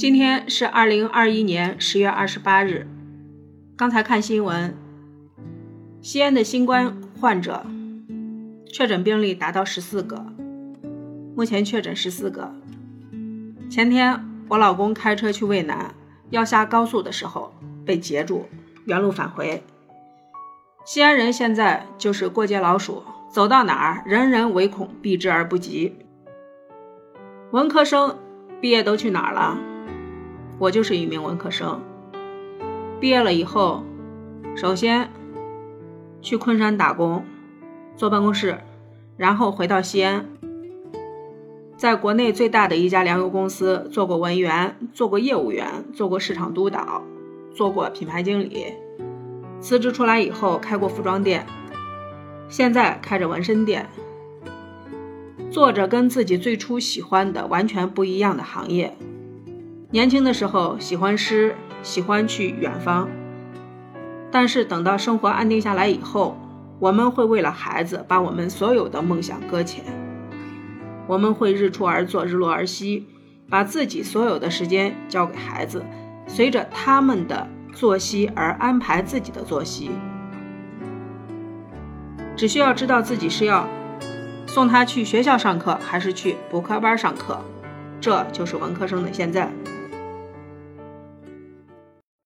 今天是二零二一年十月二十八日。刚才看新闻，西安的新冠患者确诊病例达到十四个，目前确诊十四个。前天我老公开车去渭南，要下高速的时候被截住，原路返回。西安人现在就是过街老鼠，走到哪儿人人唯恐避之而不及。文科生毕业都去哪儿了？我就是一名文科生，毕业了以后，首先去昆山打工，坐办公室，然后回到西安，在国内最大的一家粮油公司做过文员，做过业务员，做过市场督导，做过品牌经理。辞职出来以后，开过服装店，现在开着纹身店，做着跟自己最初喜欢的完全不一样的行业。年轻的时候喜欢诗，喜欢去远方，但是等到生活安定下来以后，我们会为了孩子把我们所有的梦想搁浅。我们会日出而作，日落而息，把自己所有的时间交给孩子，随着他们的作息而安排自己的作息。只需要知道自己是要送他去学校上课，还是去补课班上课，这就是文科生的现在。